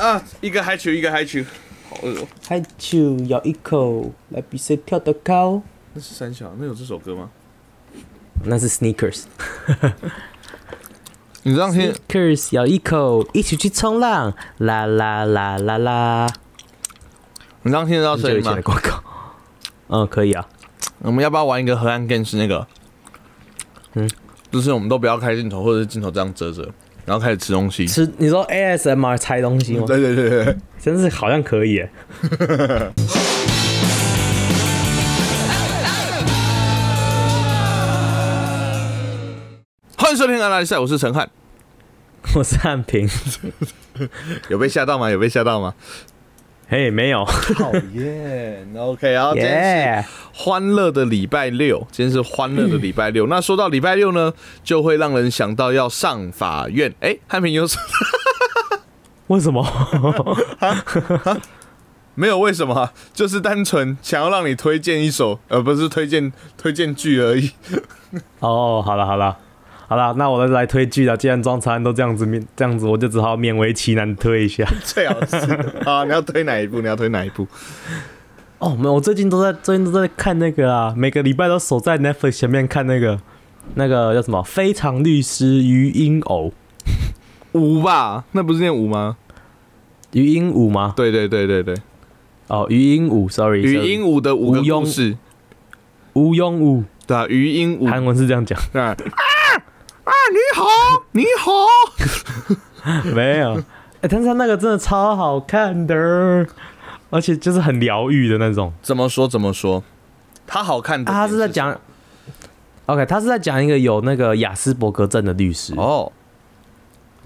啊，一个嗨球，一个嗨球，好饿哦。海球咬一口，来比谁跳得高。那是三小，那有这首歌吗？那是 Sneakers。你这样听，Sneakers 咬一口，一起去冲浪，啦啦啦啦啦。你这样听得到声音吗？广告。嗯，可以啊。我们要不要玩一个河岸 game 是那个？嗯，就是我们都不要开镜头，或者是镜头这样遮着，然后开始吃东西。吃，你说 ASMR 拆东西吗？对对对对，真是好像可以耶。欢迎收听《阿拉赛》，我是陈汉。我是汉平。有被吓到吗？有被吓到吗？嘿，没有。讨厌。OK，然后今天是欢乐的礼拜六，今天是欢乐的礼拜六。那说到礼拜六呢，就会让人想到要上法院。哎，汉平有什为什么？没有为什么啊？就是单纯想要让你推荐一首，呃，不是推荐推荐剧而已。哦，好了好了好了，那我来推剧了。既然装餐都这样子面这样子，我就只好勉为其难推一下。最好是啊，你要推哪一部？你要推哪一部？哦，没有，我最近都在最近都在看那个啊，每个礼拜都守在 Netflix 前面看那个那个叫什么《非常律师于英偶》五吧？那不是念五吗？于英五吗？对对对对对，哦，于英五，sorry，余音五的五个无庸故事，吴庸武，对啊，语音五韩文是这样讲，啊啊！你好，你好，没有。哎、但是他那个真的超好看的，而且就是很疗愈的那种。怎么说怎么说？他好看的啊，他是在讲，OK，他是在讲一个有那个雅斯伯格症的律师，哦，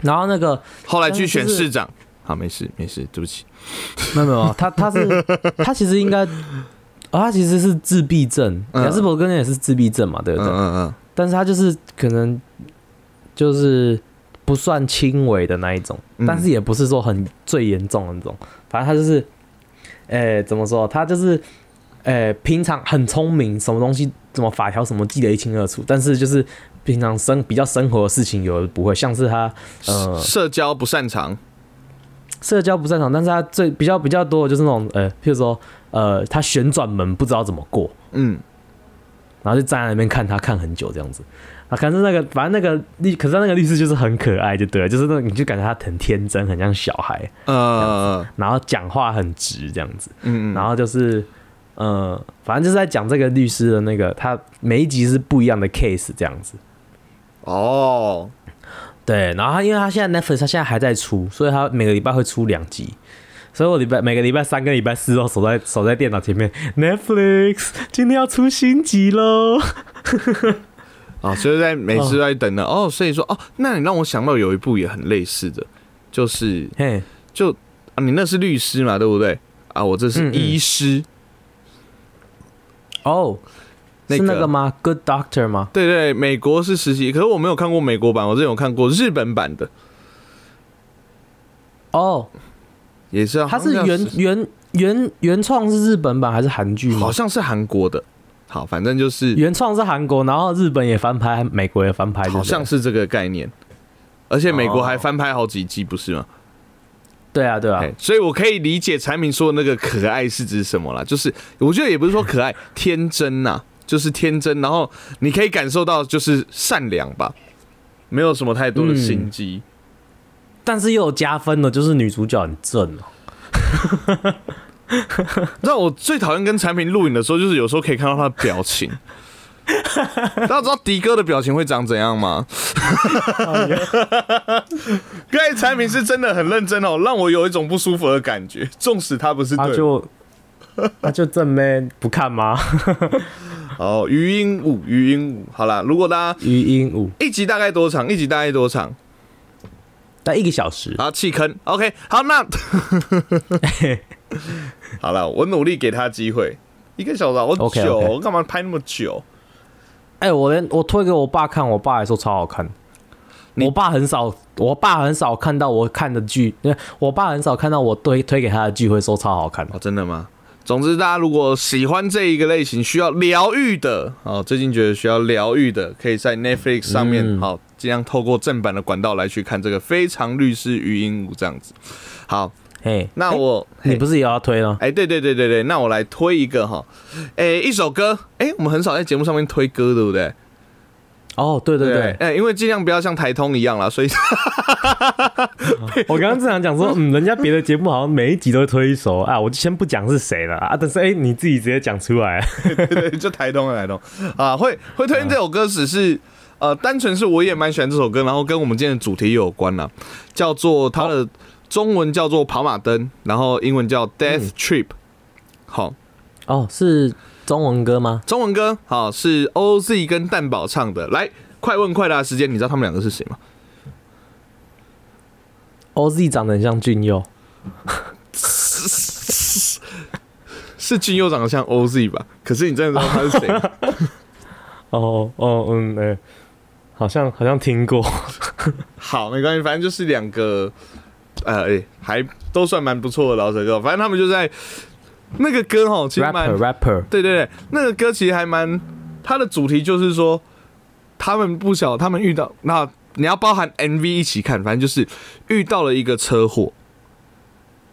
然后那个后来去选市长。好，没事没事，对不起。没有没有，他他是 他其实应该，哦，他其实是自闭症，嗯雅斯伯格症也是自闭症嘛，对不嗯对？嗯嗯，但是他就是可能就是不算轻微的那一种，嗯但是也不是说很最严重的那种，反正他就是，诶、怎么说？他就是，诶、平常很聪明，什么东西怎么法条什么记得一清二楚，但是就是平常生比较生活的事情有的不会，像是他呃社交不擅长。社交不擅长，但是他最比较比较多的就是那种呃，譬如说呃，他旋转门不知道怎么过，嗯，然后就站在那边看他看很久这样子。啊，可是那个反正那个律，可是那个律师就是很可爱，就对了，就是那种你就感觉他很天真，很像小孩，呃，然后讲话很直这样子，嗯嗯，然后就是呃，反正就是在讲这个律师的那个他每一集是不一样的 case 这样子。哦，对，然后他因为他现在 Netflix 他现在还在出，所以他每个礼拜会出两集，所以我礼拜每个礼拜三跟礼拜四都守在守在电脑前面，Netflix 今天要出新集喽。啊，所以在每次都在等呢。哦，所以说哦，那你让我想到有一部也很类似的，就是嘿，就啊，你那是律师嘛，对不对？啊，我这是嗯嗯医师。哦，那是那个吗？Good Doctor 吗？对对，美国是实习，可是我没有看过美国版，我之前有看过日本版的，哦，也是啊，它是原原原原创是日本版还是韩剧吗好？像是韩国的。好，反正就是原创是韩国，然后日本也翻拍，美国也翻拍，好像是是这个概念，而且美国还哦翻拍好几季，不是吗？对啊对啊哎，所以我可以理解产品说的那个可爱是指什么啦，就是我觉得也不是说可爱，天真呐、就是天真，然后你可以感受到就是善良吧，没有什么太多的心机。但是又有加分的，就是女主角很正哦。让我最讨厌跟产品录影的时候，就是有时候可以看到他的表情。大家知道迪哥的表情会长怎样吗？刚才产品是真的很认真哦，让我有一种不舒服的感觉，纵使他不是对。他就他就正妹不看吗？哦，余音舞，余音舞，好啦，如果大家余音舞，一集大概多长？一集大概多长？但一个小时。好，弃坑。OK，好，那 好了，我努力给他机会。一个小时好久我干嘛拍那么久？哎、我连我推给我爸看，我爸还说超好看。我爸很少，我爸很少看到我看的剧，因为我爸很少看到我推推给他的剧会说超好看。哦，真的吗？总之，大家如果喜欢这一个类型，需要疗愈的，哦，最近觉得需要疗愈的，可以在 Netflix 上面嗯好尽量透过正版的管道来去看这个《非常律师与鹦鹉》这样子。好，嘿，那我你不是也要推吗？哎，对对对对对，那我来推一个哈，哎，一首歌，哎，我们很少在节目上面推歌，对不对？哦，对对对，哎，因为尽量不要像台通一样啦，所以，我刚刚正想讲说，嗯，人家别的节目好像每一集都会推一首啊，我就先不讲是谁了啊，但是哎，你自己直接讲出来，对对，就台通的台通啊，会会推荐这首歌只是呃，单纯是我也蛮喜欢这首歌，然后跟我们今天的主题有关啦，叫做它的中文叫做跑马灯，然后英文叫 Death Trip，好，哦，是。中文歌吗？中文歌好，是 OZ 跟蛋宝唱的。来，快问快答时间，你知道他们两个是谁吗？OZ 长得很像俊佑，是俊佑长得像 OZ 吧？可是你真的知道他是谁？哦哦嗯哎，好像好像听过。好，没关系，反正就是两个，呃哎，还都算蛮不错的老舌歌。反正他们就在。那个歌哈，其实蛮 rapper，对对对，那个歌其实还蛮，它的主题就是说，他们不晓他们遇到，那你要包含 MV 一起看，反正就是遇到了一个车祸，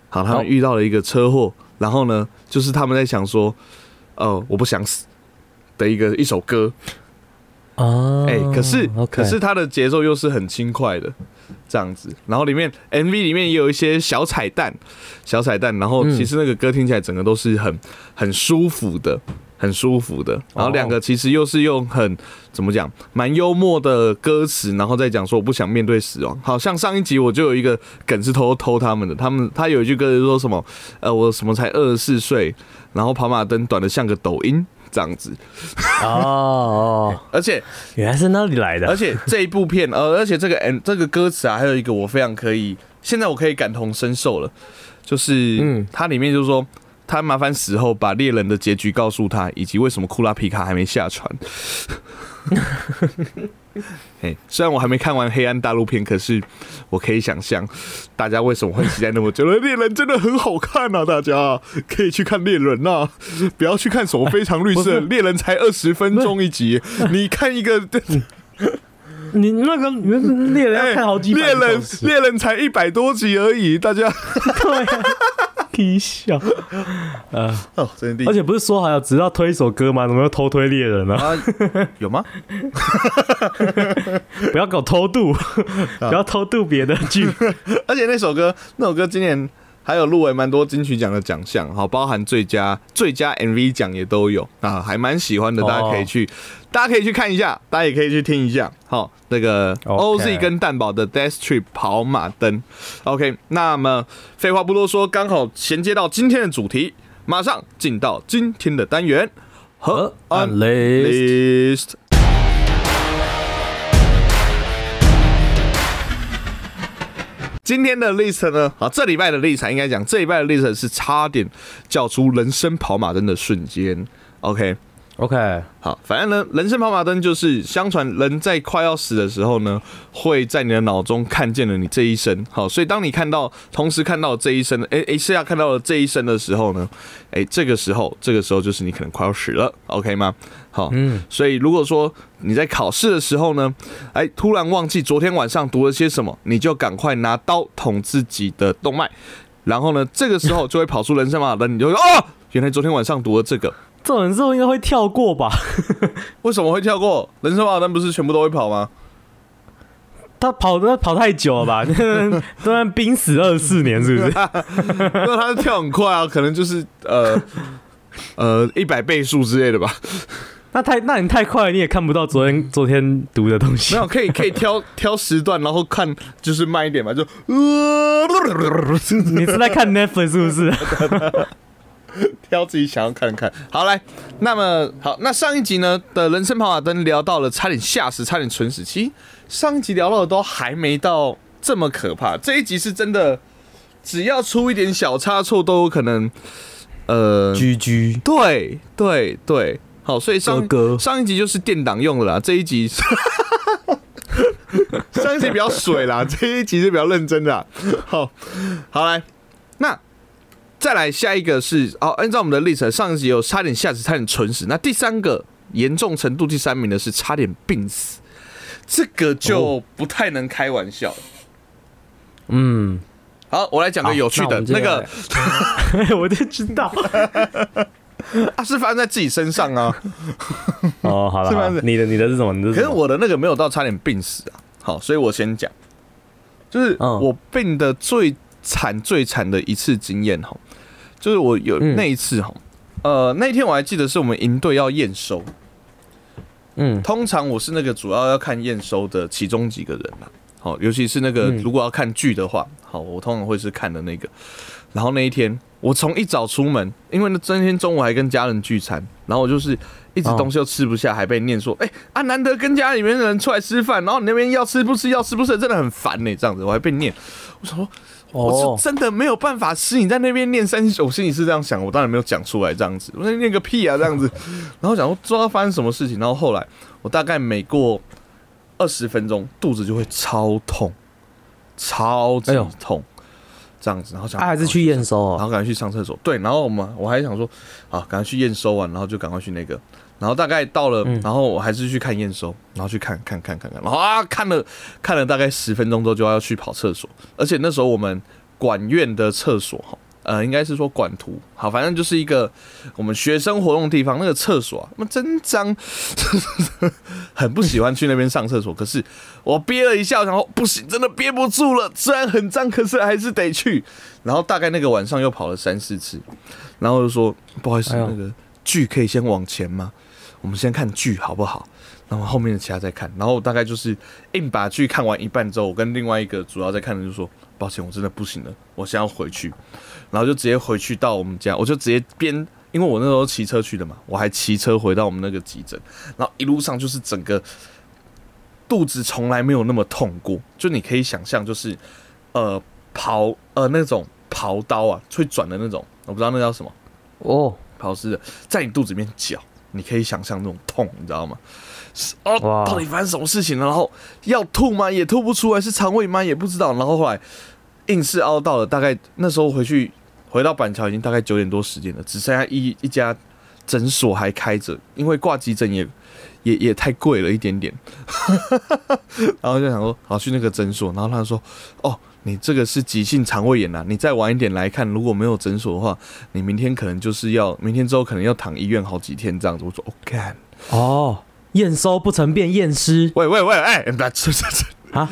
好，他们遇到了一个车祸，然后呢，就是他们在想说，哦，我不想死的一个一首歌，哦，哎，可是可是它的节奏又是很轻快的。这样子，然后里面 MV 里面也有一些小彩蛋，小彩蛋，然后其实那个歌听起来整个都是很很舒服的，很舒服的。然后两个其实又是用很怎么讲，蛮幽默的歌词，然后再讲说我不想面对死亡。好像上一集我就有一个梗是偷偷他们的，他们他有一句歌词说什么，呃，我什么才二十四岁，然后跑马灯短的像个抖音。这样子。哦，而且原来是那里来的，而且这一部片，呃，而且这个 N 这个歌词啊，还有一个我非常可以，现在我可以感同身受了，就是嗯，它里面就是说，他麻烦死后把猎人的结局告诉他，以及为什么库拉皮卡还没下船。嘿，虽然我还没看完《黑暗大陆片》，可是我可以想象大家为什么会期待那么久了。猎人真的很好看啊，大家 可以去看猎人呐，不要去看什么非常绿色。猎人才二十分钟一集，你看一个，你那个猎人要看好几，猎人猎人才一百多集而已，大家。踢笑，呃，哦，真的，而且不是说好要只要推一首歌吗？怎么又偷推猎人呢？有吗？不要搞偷渡，不要偷渡别的剧。而且那首歌，那首歌今年还有入围蛮多金曲奖的奖项，好，包含最佳最佳 MV 奖也都有啊，还蛮喜欢的，大家可以去。大家可以去看一下，大家也可以去听一下。好，那个 OZ 跟蛋宝的 Death Trip 跑马灯。OK，那么废话不多说，刚好衔接到今天的主题，马上进到今天的单元和 Unlist。今天的 list 呢？啊，这礼拜的 list 应该讲，这礼拜的 list 是差点叫出人生跑马灯的瞬间。OK。OK，好，反正呢，人生跑马灯就是相传人在快要死的时候呢，会在你的脑中看见了你这一生。好，所以当你看到同时看到这一生，哎哎，是要看到了这一生的时候呢，哎，这个时候，这个时候就是你可能快要死了，OK 吗？好，嗯，所以如果说你在考试的时候呢，哎，突然忘记昨天晚上读了些什么，你就赶快拿刀捅自己的动脉，然后呢，这个时候就会跑出人生跑马灯，你就说啊，原来昨天晚上读了这个。这种时候应该会跳过吧？为什么会跳过？人生跑单不是全部都会跑吗？他跑的跑太久了吧？都然濒死二十四年，是不是？那他跳很快啊，可能就是呃呃一百倍数之类的吧。那太那你太快，你也看不到昨天昨天读的东西。没有，可以可以挑挑时段，然后看就是慢一点嘛，就呃你是在看 Netflix 是不是？挑自己想要看看。好来，那么好，那上一集呢的人生跑马灯聊到了差点吓死，差点蠢死。其实上一集聊到的都还没到这么可怕，这一集是真的，只要出一点小差错都有可能，呃，G G。对对对，好，所以上上一集就是电档用的啦，这一集 上一集比较水啦，这一集是比较认真的。好，好来，那。再来下一个是哦，按照我们的历程，上一集有差点吓死，差点蠢死。那第三个严重程度第三名的是差点病死。这个就不太能开玩笑。嗯，好，我来讲个有趣的那个，我就知道，啊，是发生在自己身上啊。哦，好了，你的你的是什么？你的可是我的那个没有到差点病死啊。好，所以我先讲，就是我病的最惨最惨的一次经验哈，就是我有那一次哈，呃，那天我还记得是我们营队要验收，嗯，通常我是那个主要要看验收的其中几个人啦。好，尤其是那个如果要看剧的话，好，我通常会是看的那个。然后那一天，我从一早出门，因为那今天中午还跟家人聚餐，然后我就是一直东西又吃不下，还被念说，哎啊，难得跟家里面的人出来吃饭，然后你那边要吃不吃，要吃不吃，真的很烦呢。这样子，我还被念，我想说，我是真的没有办法吃，你在那边念三十，我心里是这样想，我当然没有讲出来这样子，我在念个屁啊这样子。然后想说，不知道发生什么事情，然后后来我大概每过。二十分钟肚子就会超痛，超级痛，这样子，然后想，他还是去验收，然后赶快去上厕所。对，然后我们我还想说，啊，赶快去验收完，然后就赶快去那个，然后大概到了，然后我还是去看验收，然后去看看看看看，然后啊，看了看了大概十分钟之后就要去跑厕所，而且那时候我们管院的厕所哈。呃，应该是说管图，好，反正就是一个我们学生活动的地方。那个厕所啊，那么真脏，很不喜欢去那边上厕所。可是我憋了一下，然后不行，真的憋不住了。虽然很脏，可是还是得去。然后大概那个晚上又跑了三四次，然后就说不好意思，那个剧可以先往前吗？我们先看剧好不好？然后后面的其他再看。然后大概就是硬把剧看完一半之后，我跟另外一个主要在看的就说。抱歉，我真的不行了，我先要回去，然后就直接回去到我们家，我就直接边，因为我那时候骑车去的嘛，我还骑车回到我们那个急诊，然后一路上就是整个肚子从来没有那么痛过，就你可以想象，就是呃刨呃那种刨刀啊，会转的那种，我不知道那叫什么哦，刨丝的，在你肚子里面绞，你可以想象那种痛，你知道吗？哦，到底发生什么事情了？然后要吐吗？也吐不出来，是肠胃吗？也不知道。然后后来硬是熬到了，大概那时候回去回到板桥已经大概九点多时间了，只剩下一一家诊所还开着，因为挂急诊也也也太贵了一点点。然后就想说，好去那个诊所。然后他说：“哦，你这个是急性肠胃炎啊，你再晚一点来看，如果没有诊所的话，你明天可能就是要明天之后可能要躺医院好几天这样子。”我说：“OK。”哦。验收不成变验尸。喂喂喂，哎，不吃吃吃啊！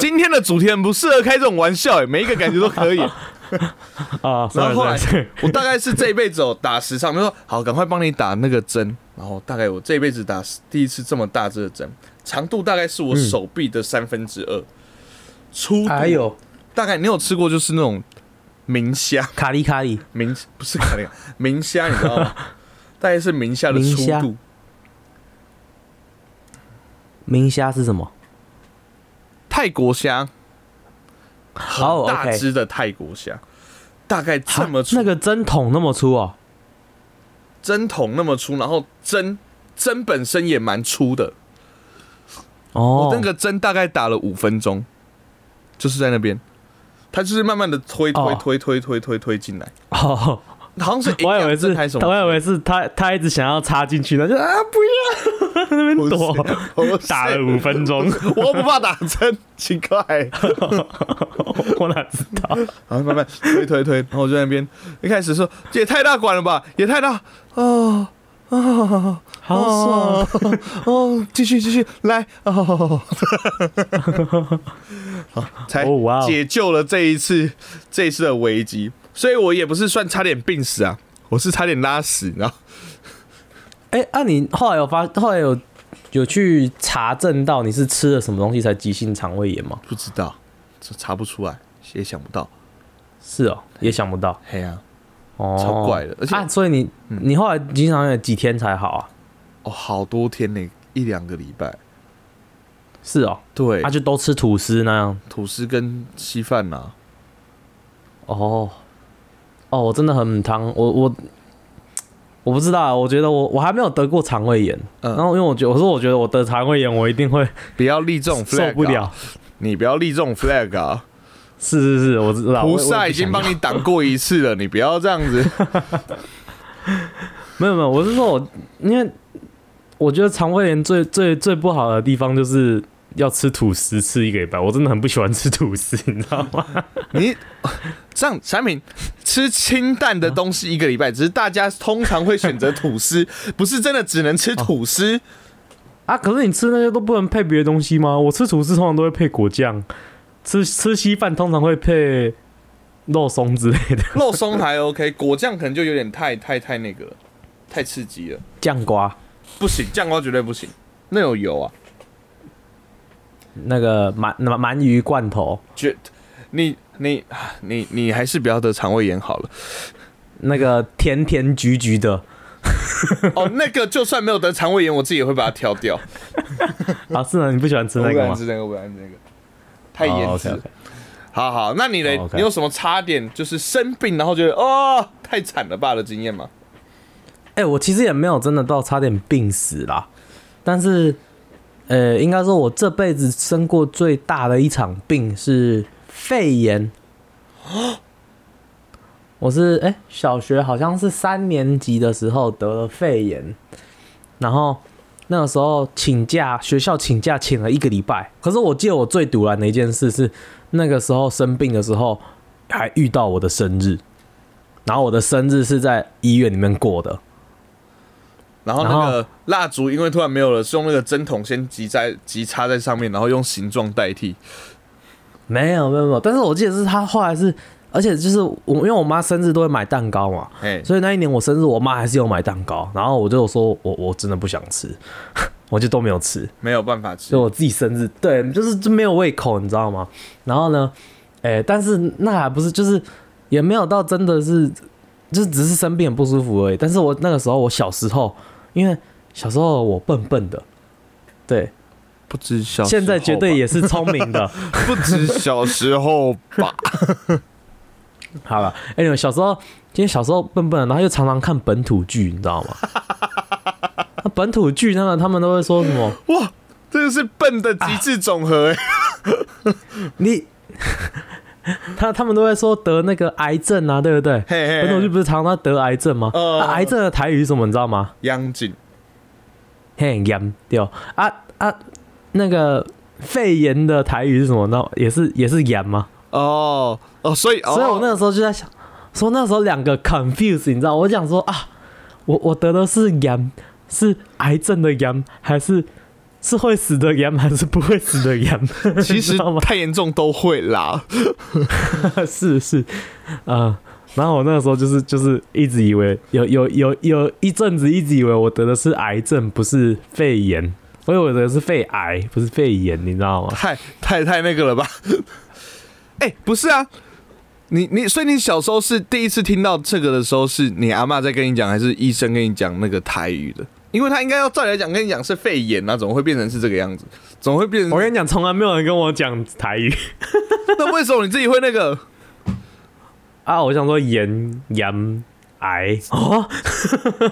今天的主题很不适合开这种玩笑，哎，每一个感觉都可以 啊。然后后来，我大概是这一辈子哦，打十场，他说好，赶快帮你打那个针。然后大概我这一辈子打第一次这么大只的针，长度大概是我手臂的三分之二，粗还有大概你有吃过就是那种明虾卡利卡利明不是卡利明虾，你知道吗？大概是明虾的粗度。明虾是什么？泰国虾，很大只的泰国虾，大概这么粗。那个针筒那么粗啊？针筒那么粗，然后针针本身也蛮粗的。哦，我那个针大概打了五分钟，就是在那边，它就是慢慢的推推推推推推推进来。哦。好像是，我以为是，我以为是他，他一直想要插进去他，就啊不要，那边躲，打了五分钟，我不怕打针，奇怪，我哪知道？然后慢慢推推推，然后我在那边一开始说这也太大管了吧，也太大，啊啊，好爽，哦，继续继续来，哦，好，才解救了这一次这一次的危机。所以我也不是算差点病死啊，我是差点拉屎，然后，哎，那你后来有发，后来有有去查证到你是吃了什么东西才急性肠胃炎吗？不知道，这查不出来，也想不到，是哦，也想不到，嘿啊，哦，超怪的，而且，所以你你后来经常有几天才好啊？哦，好多天呢，一两个礼拜，是哦，对，他就都吃吐司那样，吐司跟稀饭呐，哦。哦，我真的很汤，我我我不知道，我觉得我我还没有得过肠胃炎，嗯。然后因为我觉我说我觉得我得肠胃炎，我一定会不要立这种 flag，受不了，你不要立这种 flag 啊！是是是，我知道，菩萨已经帮你挡过一次了，你不要这样子。没有没有，我是说我因为我觉得肠胃炎最最最不好的地方就是要吃吐司吃一个礼拜，我真的很不喜欢吃吐司，你知道吗？你这样产品吃清淡的东西一个礼拜，只是大家通常会选择吐司，不是真的只能吃吐司。啊，可是你吃那些都不能配别的东西吗？我吃吐司通常都会配果酱，吃吃稀饭通常会配肉松之类的，肉松还 OK，果酱可能就有点太太太那个，太刺激了，酱瓜不行，酱瓜绝对不行，那有油啊。那个鳗鳗鳗鱼罐头，绝，你你你你还是不要得肠胃炎好了。那个甜甜橘橘的，哦，那个就算没有得肠胃炎，我自己也会把它挑掉。啊，是吗？你不喜欢吃那个吗我不敢吃？那个，我不敢吃那个，太哦腌制。，OK，OK 好好，那你嘞哦，OK 你有什么差点就是生病，然后觉得哦太惨了吧的经验吗？哎、我其实也没有真的到差点病死啦，但是，呃，应该说我这辈子生过最大的一场病是肺炎。我是哎、小学好像是三年级的时候得了肺炎，然后那个时候请假，学校请假请了一个礼拜。可是我记得我最堵然的一件事是，那个时候生病的时候还遇到我的生日，然后我的生日是在医院里面过的。然后那个蜡烛因为突然没有了，是用那个针筒先击在击插在上面，然后用形状代替。没有没有没有，但是我记得是他后来是，而且就是我因为我妈生日都会买蛋糕嘛，哎，所以那一年我生日我妈还是有买蛋糕，然后我就说我我真的不想吃，我就都没有吃，没有办法吃就。我自己生日，对，就是就没有胃口，你知道吗？然后呢，哎、但是那还不是就是也没有到真的是，就只是生病很不舒服而已。但是我那个时候我小时候，因为小时候我笨笨的，对，不止小，现在绝对也是聪明的。不止小时候吧。好了，哎、你们小时候，今天小时候笨笨的，然后又常常看本土剧，你知道吗？那本土剧他们他们都会说什么？哇，这个是笨的极致总和哎。你 他他们都会说得那个癌症啊，对不对？嘿嘿本土剧，不是常常得癌症吗？呃啊癌症的台语是什么？你知道吗？央颈嘿，炎对哦啊啊，那个肺炎的台语是什么？那也是也是炎吗？哦哦，所以所以我那哦个时候就在想，说那时候两个 confuse，你知道？我讲说啊，我我得的是炎，是癌症的炎，还是是会死的炎，还是不会死的炎？其实？太严重都会啦。是是，呃，然后我那个时候就是就是一直以为有有有有一阵子一直以为我得的是癌症，不是肺炎。我以为我得的是肺癌，不是肺炎，你知道吗？太太太那个了吧？哎、不是啊，你你所以你小时候是第一次听到这个的时候，是你阿嬷在跟你讲，还是医生跟你讲那个台语的？因为他应该要照理来讲跟你讲是肺炎啊，怎么会变成是这个样子？怎么会变成？我跟你讲，从来没有人跟我讲台语 那为什么你自己会那个？啊！我想说炎炎癌哦，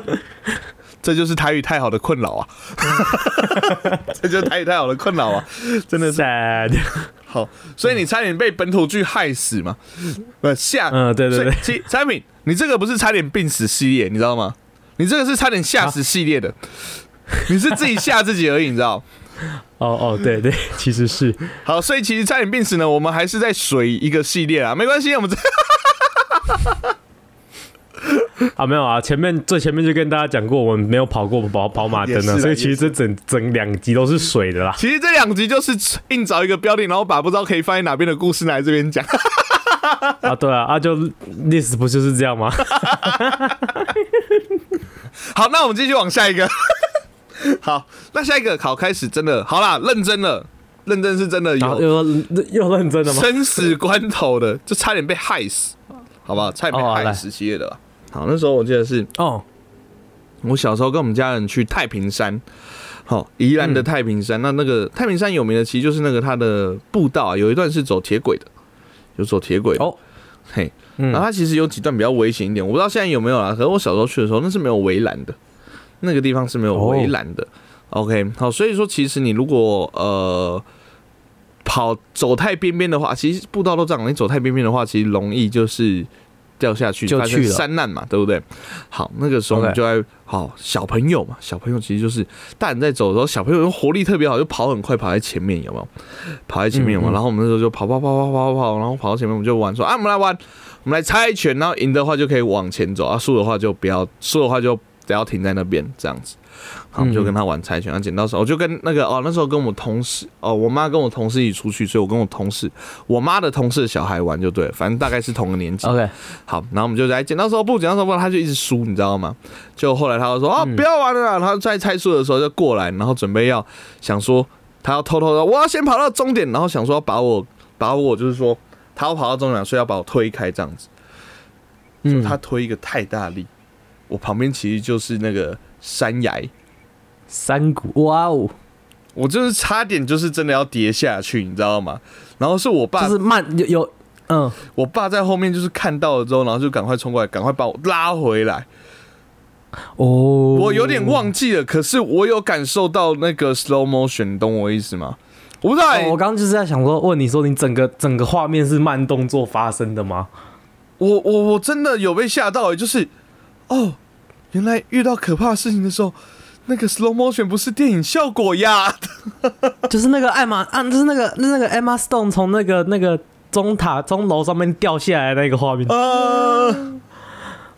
这就是台语太好的困扰啊！这就是台语太好的困扰啊！真的是 sad。好，所以你差点被本土剧害死嘛？不吓，嗯，对对对，产品，你这个不是差点病死系列，你知道吗？你这个是差点吓死系列的，你是自己吓自己而已，你知道？哦哦，对对，其实是好，所以其实差点病死呢，我们还是在水一个系列啊，没关系，我们这 啊，没有啊，前面最前面就跟大家讲过，我们没有跑过跑跑马灯啊，也是啦所以其实这整整两集都是水的啦。其实这两集就是硬找一个标的，然后把不知道可以放在哪边的故事拿来这边讲。啊，对啊，啊就历史不就是这样吗？好，那我们继续往下一个。好，那下一个考开始真的好啦，认真了，认真是真的然后有又又认真的吗？生死关头的，就差点被害死，好不好？差点被哦好来害死系列的啦。好，那时候我记得是哦，我小时候跟我们家人去太平山，好，宜兰的太平山。那那个太平山有名的，其实就是那个它的步道啊，有一段是走铁轨的，有走铁轨。哦，嘿，然后它其实有几段比较危险一点，我不知道现在有没有啦。可是我小时候去的时候，那是没有围栏的，那个地方是没有围栏的。OK，好，所以说其实你如果呃跑走太边边的话，其实步道都这样，你走太边边的话，其实容易就是掉下去，就去了山难嘛，对不对？好，那个时候我们就在好小朋友嘛，小朋友其实就是大人在走的时候，小朋友活力特别好，就跑很快，跑在前面，有没有？跑在前面有没有？嗯嗯然后我们那时候就跑跑跑跑跑跑跑，然后跑到前面，我们就玩说啊，我们来玩，我们来猜拳，然后赢的话就可以往前走，啊，输的话就不要，输的话就不要停在那边这样子。好，我们就跟他玩猜拳，然后剪刀手，我就跟那个哦，那时候跟我同事哦，我妈跟我同事一起出去，所以我跟我同事，我妈的同事的小孩玩就对了，反正大概是同个年纪。OK，好，然后我们就来剪刀石头布，剪刀石头布，他就一直输，你知道吗？就后来他就说啊，不要玩了啦，他在猜数的时候就过来，然后准备要想说他要偷偷的，我要先跑到终点，然后想说要把我把我就是说他要跑到终点，所以要把我推开这样子。嗯，他推一个太大力，我旁边其实就是那个山崖，山谷，哇哦，我就是差点就是真的要跌下去，你知道吗？然后是我爸，就是慢有有，嗯，我爸在后面就是看到了之后，然后就赶快冲过来，赶快把我拉回来。哦，我有点忘记了，可是我有感受到那个 slow motion，你懂我意思吗？我不知道、欸哦我刚刚就是在想说，问你说，你整个整个画面是慢动作发生的吗？我我我真的有被吓到、欸，就是哦，原来遇到可怕的事情的时候，那个 slow motion 不是电影效果呀。就是那个艾玛啊，就是那个那个 Emma Stone 从那个那个钟塔钟楼上面掉下来的那个画面。呃，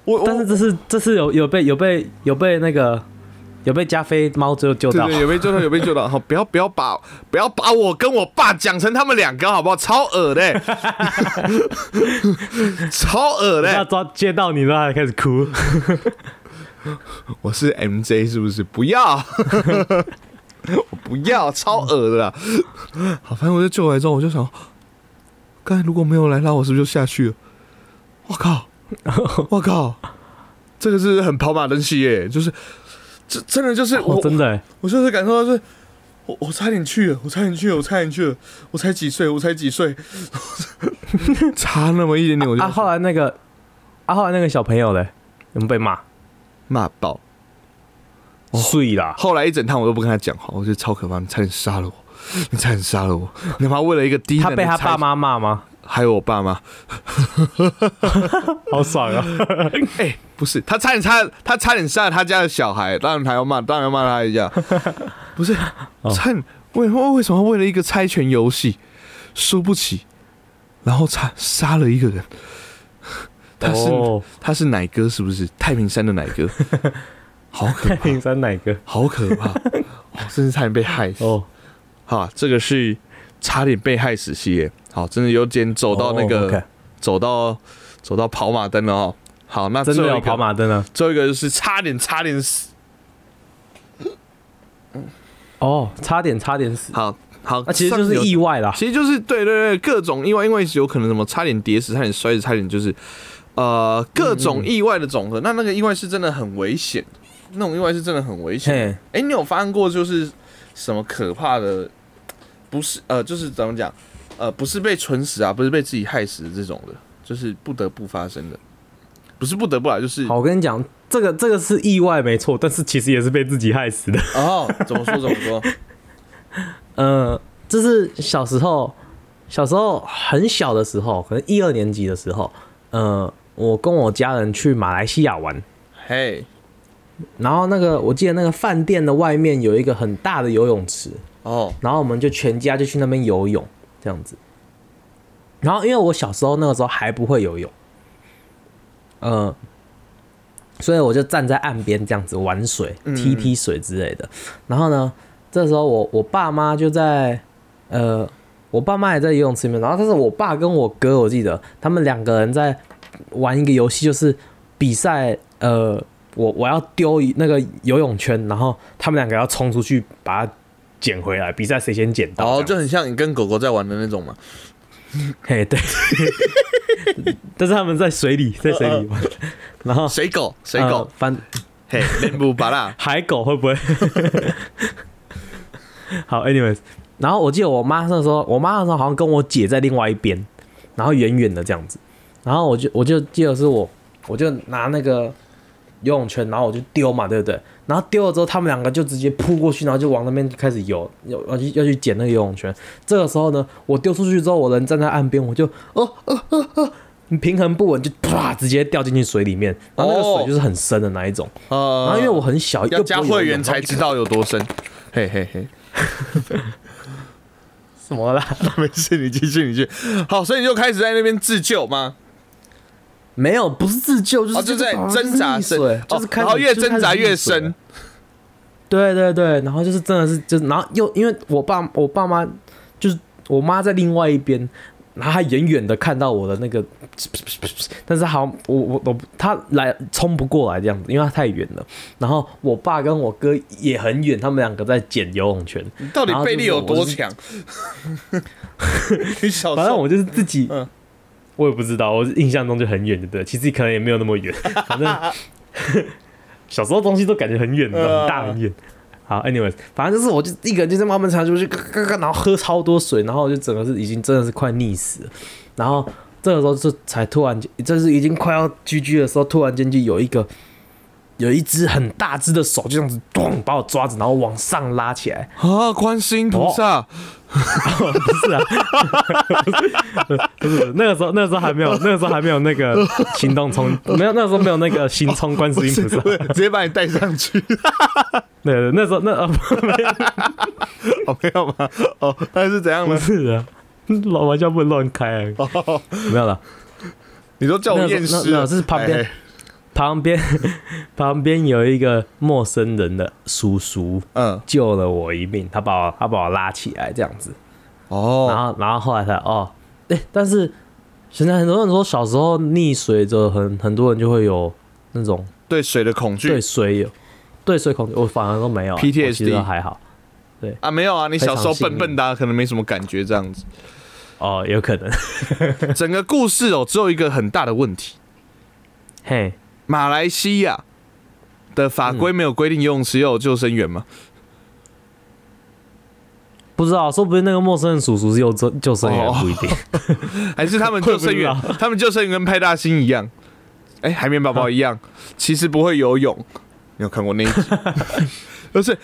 我我但是这是这是有有被有被有被那个有被加菲猫最后救到。对对，有被救到，有被救到。好，不要不要把不要把我跟我爸讲成他们两个，好不好？超恶的、欸 超恶的、要抓接到你，然后还开始哭。我是 MJ 是不是？不要，我不要，超恶的啦。好，反正我就救回来之后，我就想，刚才如果没有来拉我，是不是就下去了？我靠，我靠，这个是很跑马灯戏耶，就是这真的就是我、哦，真的欸，我就是感受到是，我我差点去了，我差点去了，我差点去了，我才几岁，我才几岁 差那么一点点我就啊，后来那个啊，后来那个小朋友嘞，有没有被骂？骂爆。碎啦，后来一整趟我都不跟他讲话，我觉得超可怕，你差点杀了我，你差点杀了我，你妈为了一个低能他被他爸妈骂吗？还有我爸妈，好爽啊！哎、不是，他差点差，他差点杀了他家的小孩，当然还要骂，当然要骂他一下，不是，哦差点为为什么为了一个猜拳游戏输不起，然后差杀了一个人，他是、哦他是奶哥是不是？太平山的奶哥，好可怕，太平山奶哥？好可怕，哦，真是差点被害死。哦，好，这个是差点被害死系列。好，真的有点走到那个，走到走到跑马灯了哦。好，那真的有最后跑马灯了！最后一个就是差点差点死。哦，差点差点死，好好，那其实就是意外啦。其实就是对对对，各种意外，因为有可能什么差点跌死，差点摔死，差点就是呃各种意外的总和。那那个意外是真的很危险，那种意外是真的很危险。嘿，哎、你有发生过就是什么可怕的？不是呃，就是怎么讲？呃，不是被蠢死啊，不是被自己害死的这种的，就是不得不发生的，不是不得不啊，就是好，我跟你讲，这个这个是意外没错，但是其实也是被自己害死的。哦，怎么说怎么说？呃，这是小时候，小时候很小的时候，可能一二年级的时候，呃，我跟我家人去马来西亚玩，嘿，然后那个我记得那个饭店的外面有一个很大的游泳池，哦，然后我们就全家就去那边游泳，这样子。然后因为我小时候那个时候还不会游泳，呃，所以我就站在岸边这样子玩水、踢踢水之类的。然后呢，这时候我我爸妈就在，呃，我爸妈也在游泳池里面。然后但是我爸跟我哥，我记得他们两个人在玩一个游戏，就是比赛，呃，我我要丢一那个游泳圈，然后他们两个要冲出去把它捡回来，比赛谁先捡到。哦，就很像你跟狗狗在玩的那种嘛。嘿，对，但是他们在水里，在水里玩，然后水狗，水呃狗，反嘿，面部巴拉，海狗会不会？好，anyways，然后我记得我妈那时候，我妈那时候好像跟我姐在另外一边，然后远远的这样子，然后我就我就记得是我，我就拿那个游泳圈，然后我就丢嘛，对不对？然后丢了之后，他们两个就直接扑过去，然后就往那边开始游，要要去要去捡那个游泳圈。这个时候呢，我丢出去之后，我人站在岸边，我就哦哦哦哦，你平衡不稳就啪直接掉进去水里面，然后那个哦水就是很深的那一种。哦然后因为我很小，要加会员才知。道有多深。嘿嘿嘿，什么啦？没事，你继续，你继续。好，所以你就开始在那边自救吗？没有，不是自救，就是、哦，就在挣扎深深，，就是开始、哦然后越挣扎越深。对对对，然后就是真的是就是，然后又因为我爸我爸妈就是我妈在另外一边，然后她远远的看到我的那个，但是好像我我我她来冲不过来这样子，因为她太远了。然后我爸跟我哥也很远，他们两个在捡游泳圈。你到底背力有多强？反正我就是自己，嗯我也不知道，我印象中就很远，对不对？其实可能也没有那么远，反正 小时候东西都感觉很远，嗯很大很远。好，anyways，反正就是我就一个人就在慢慢爬出去，然后喝超多水，然后我就整个是已经真的是快溺死了。然后这个时候就才突然间，这是已经快要 GG 的时候，突然间就有一个有一只很大只的手就这样子咚把我抓着，然后往上拉起来。啊，观世音菩萨，不是啊，不是那个时候，那个时候还没有，那个时候还没有那个行动冲，没有那个时候没有那个行冲观世音菩萨。对 直接把你带上去。对对，那时候那哦，没有吗？哦，那是怎样不呢？是的，老玩笑不能乱开啊，哦，没有了。你说叫我验尸啊？时候那那是旁边哎旁边 旁边有一个陌生人的叔叔嗯，救了我一命，他把我他把我拉起来这样子，哦。然哦，后然后后来他哦，哎、但是现在很多人说小时候溺水着很很多人就会有那种对水的恐惧。对水有对水恐惧，我反而都没有、PTSD 还好。对。啊，没有啊，你小时候笨笨的啊，可能没什么感觉这样子。哦，有可能。整个故事哦，只有一个很大的问题：嘿，马来西亚的法规没有规定游泳池要有救生员吗？不知道，说不定那个陌生人叔叔是救救救生员，哦不一定。还是他们救生员 他们救生员跟派大星一样，哎、海绵宝宝一样，其实不会游泳。你有看过那一集？就是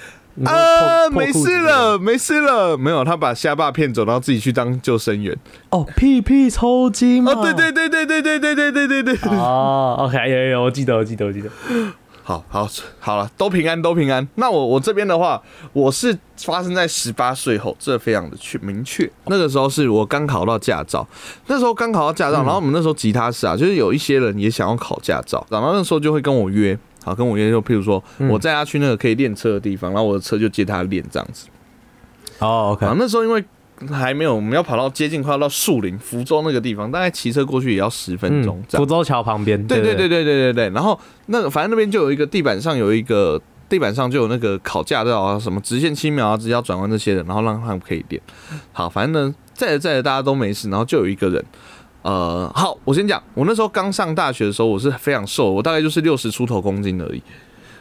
啊，没事了，没事了，没有，他把虾爸骗走，然后自己去当救生员。哦，屁屁抽筋嘛。哦，对对对对对对对对对对对。哦，OK，有有有，我记得，我记得，我记得。好好好了，都平安，都平安。那我我这边的话，我是发生在十八岁后，这非常的确明确。那个时候是我刚考到驾照，那时候刚考到驾照，然后我们那时候吉他社啊，就是有一些人也想要考驾照，然后那时候就会跟我约，好跟我约，就譬如说我载他去那个可以练车的地方，然后我的车就借他练这样子。哦，OK，然后那时候因为还没有，我们要跑到接近快要到树林福州那个地方，大概骑车过去也要十分钟嗯，这样福。州桥旁边。对对对对，对对对对。然后那个反正那边就有一个地板上有一个地板上就有那个考驾照啊，什么直线七秒啊，直角转弯这些的，然后让他们可以练。好，反正呢载着载着大家都没事，然后就有一个人。呃，好，我先讲，我那时候刚上大学的时候，我是非常瘦，我大概就是六十出头公斤而已，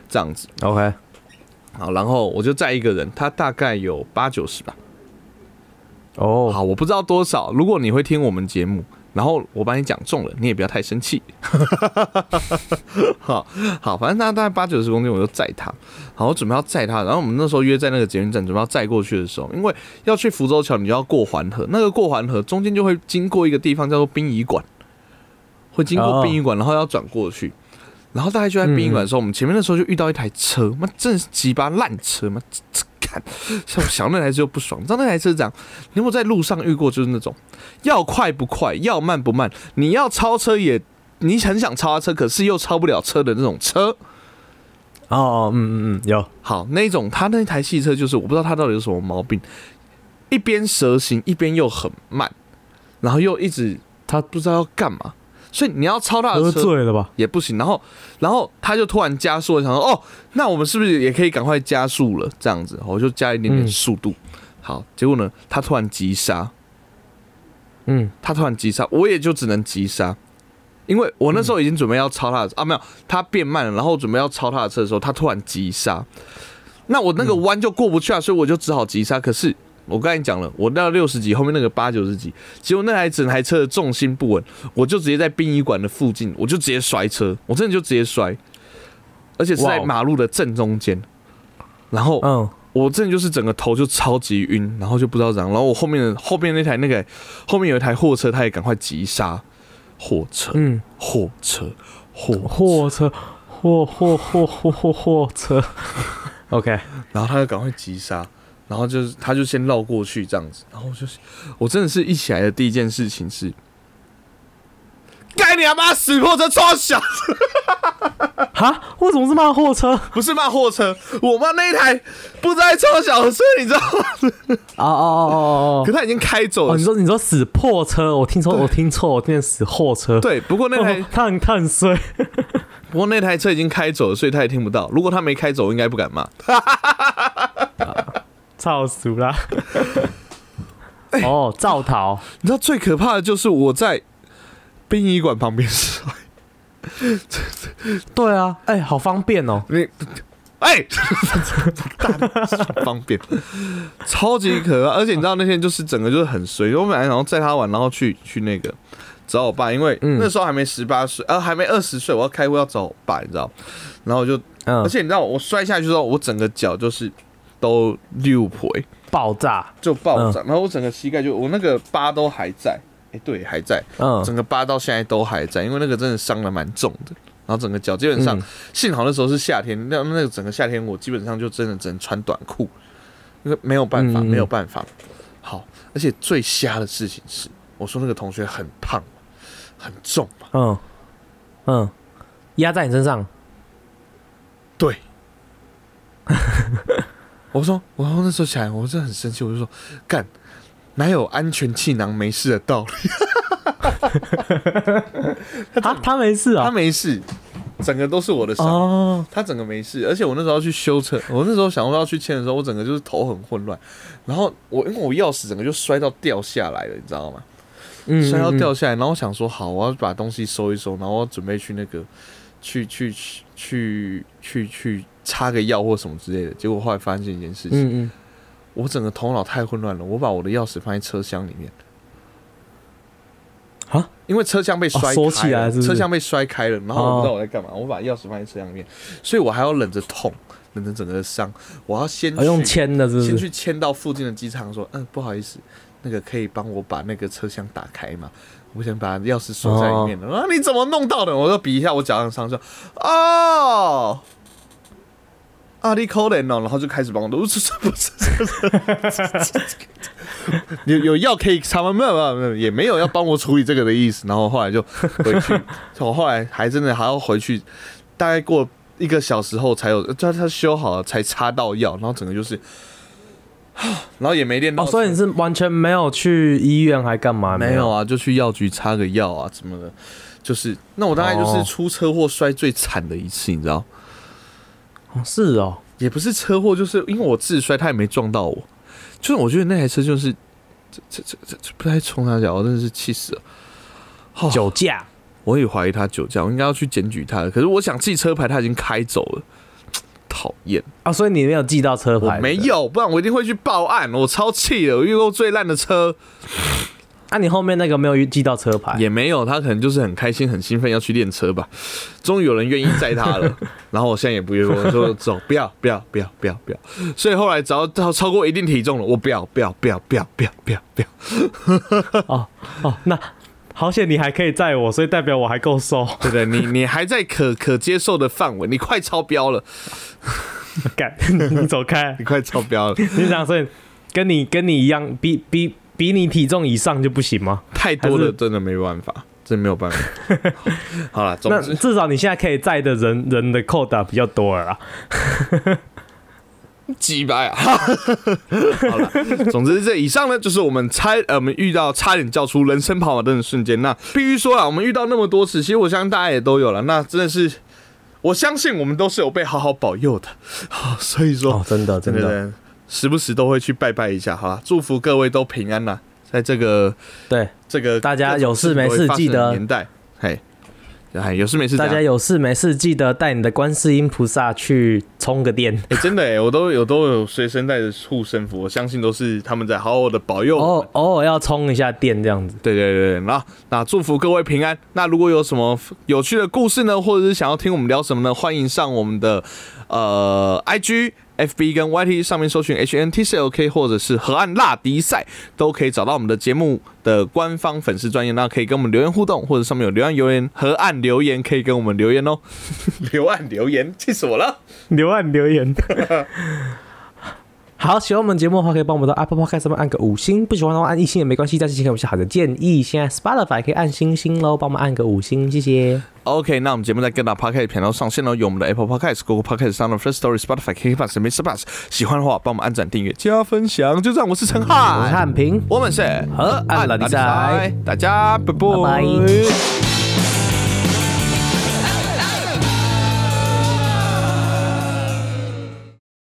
这样子。，OK，好，然后我就载一个人，他大概有八九十吧。哦，好，我不知道多少。如果你会听我们节目，然后我把你讲中了，你也不要太生气。好好，反正他大概八九十公斤，我就载他。好，我准备要载他，然后我们那时候约在那个捷运站，准备要载过去的时候，因为要去福州桥，你就要过环河，那个过环河中间就会经过一个地方叫做殡仪馆，会经过殡仪馆，然后要转过去。然后大概就在殡仪馆的时候，我们前面的时候就遇到一台车，妈真是鸡巴烂车嘛，看，像我想那台车就不爽。你知道那台车是这样，你有没有在路上遇过？就是那种要快不快，要慢不慢，你要超车也，你很想超他车，可是又超不了车的那种车。哦，嗯嗯嗯，有，好，那种他那台汽车就是我不知道他到底有什么毛病，一边蛇行，一边又很慢，然后又一直他不知道要干嘛，所以你要超他的喝车醉了吧？也不行。然后，然后他就突然加速了，想说哦，那我们是不是也可以赶快加速了？这样子，我就加一点点嗯速度。好，结果呢，他突然急刹，嗯，他突然急刹，我也就只能急刹，因为我那时候已经准备要超他的、啊，没有，他变慢了，然后准备要超他的车的时候，他突然急刹，那我那个弯就过不去啊，所以我就只好急刹。可是我刚才讲了，我到六十级，后面那个八九十几，结果那台整台车的重心不稳，我就直接在殡仪馆的附近，我就直接摔车，我真的就直接摔，而且是在马路的正中间，然后嗯，我真的就是整个头就超级晕，然后就不知道怎样，然后我后面的后面那台那个后面有一台货车，他也赶快急刹，货车，嗯，货车，货货车，货货货货货货车。OK，然后他就赶快急刹，然后就是他就先绕过去这样子，然后就是我真的是一起来的第一件事情是，该你他妈死货车超小，哈，为什么是骂货车？不是骂货车，我骂那一台不知道在超小的车，你知道吗？哦哦哦哦哦可他已经开走哦！了，你说你说死破车，我听错，我听错，我听成死货车。对，不过那台、哦，他很他很衰。不过那台车已经开走了，所以他也听不到。如果他没开走，我应该不敢骂。操死啦！哦，造逃，你知道最可怕的就是我在殡仪馆旁边摔，对啊，哎、好方便哦。你哎，大方便，超级可怕。而且你知道那天就是整个就是很随，我本来想要载他玩，然后去去那个找我爸，因为嗯那时候还没十八岁，呃，还没二十岁，我要开会要找我爸，你知道。然后我就，嗯而，且你知道我摔下去之后，我整个脚就是都六回。爆炸，就爆炸，然后我整个膝盖就我那个疤都还在，哎、对，还在，嗯。整个疤到现在都还在，因为那个真的伤的蛮重的。然后整个脚基本上，嗯。幸好那时候是夏天，那那个整个夏天我基本上就真的只能穿短裤，因为没有办法，没有办法。好，而且最瞎的事情是，我说那个同学很胖，很重嘛，嗯。嗯，压在你身上，对。我说，我说那时候起来，我真的很生气，我就说，干，哪有安全气囊没事的道理？他他没事啊他啊。没事，整个都是我的伤。哦，他整个没事，而且我那时候要去修车，我那时候想说要去签的时候，我整个就是头很混乱，然后我因为我钥匙整个就摔到掉下来了，你知道吗？嗯摔到嗯掉下来，然后我想说好，我要把东西收一收，然后我准备去那个去去去去去去插个药或什么之类的，结果后来发现一件事情，嗯嗯，我整个头脑太混乱了，我把我的钥匙放在车厢里面。啊？因为车厢被摔开了、哦起来是是车厢被摔开了，然后我不知道我在干嘛，我把钥匙放在车厢里面，所以我还要忍着痛，忍着整个伤，我要先去签的是是？先去签到附近的机场，说，嗯，不好意思，那个可以帮我把那个车厢打开吗？我想把钥匙锁在里面了。啊，你怎么弄到的？我就比一下我脚上伤，说，哦。啊，你可怜哦，然后就开始帮我，不是不是，有有药可以擦吗？没有没有没有，也没有要帮我处理这个的意思。然后后来就回去，我后来还真的还要回去，大概过一个小时后才有，他他修好了才擦到药，然后整个就是，然后也没练到哦，所以你是完全没有去医院还干嘛？没有啊，就去药局擦个药啊什么的，就是那我大概就是出车祸摔最惨的一次，你知道。哦，是哦，也不是车祸，就是因为我自摔，他也没撞到我。就是我觉得那台车就是这这这这这不太冲他脚，我真的是气死了。哦酒驾。我也怀疑他酒驾，我应该要去检举他的。可是我想记车牌，他已经开走了，讨厌！啊，所以你没有记到车牌？没有，不然我一定会去报案。我超气的，我遇过最烂的车啊，你后面那个没有记到车牌？也没有，他可能就是很开心、很兴奋要去练车吧。终于有人愿意载他了，然后我现在也不愿意，我说走，不要，不要，不要，不要，不要。所以后来只要到超过一定体重了，我不要，不要，不要，不要，不要，不要，不 要。哦哦，那好险你还可以载我，所以代表我还够瘦。对不对？你你还在可可接受的范围，你快超标了，干，你走开！你快超标了，你想所以跟你跟你一样，比比比你体重以上就不行吗？太多了真的没办法，真没有办法。好了，总那至少你现在可以载的人人的扣打比较多了啊。鸡掰啊！好了，总之这以上呢，就是我们差呃，我们遇到差点叫出人生跑马灯的瞬间。那必须说啊，我们遇到那么多次，其实我相信大家也都有了。那真的是，我相信我们都是有被好好保佑的。好，所以说，哦，真的真的，真的时不时都会去拜拜一下。好吧，祝福各位都平安呐、在这个对，这个大家有事没事记得年代，嘿，哎，有事没事，大家有事没事记得带你的观世音菩萨去充个电。哎、真的哎，我都有都有随身带着护身符，我相信都是他们在好好的保佑哦。偶偶尔要充一下电这样子。对对对对，那那祝福各位平安。那如果有什么有趣的故事呢，或者是想要听我们聊什么呢？欢迎上我们的呃 IG FB 跟 YT 上面搜寻 HNTCLK 或者是河岸辣迪赛，都可以找到我们的节目的官方粉丝专业，那可以跟我们留言互动，或者上面有留言留言河岸留言可以跟我们留言哦。留岸留言，气死我了！留岸留言。好，喜欢我们节目的话，可以帮我们到 Apple Podcast 上面按个五星；不喜欢的话，按一星也没关系。但是请给我们好的建议。现在 Spotify 可以按星星喽，帮我们按个五星，谢谢。OK，那我们节目在各大 Podcast 频道上线喽，有我们的 Apple Podcast、Google Podcast、Sound First Story、Spotify、KKBox. Bus。喜欢的话，帮我们按赞、订阅、加分享。就这样，我是陈我是汉，平，我们是河岸老弟仔大家拜拜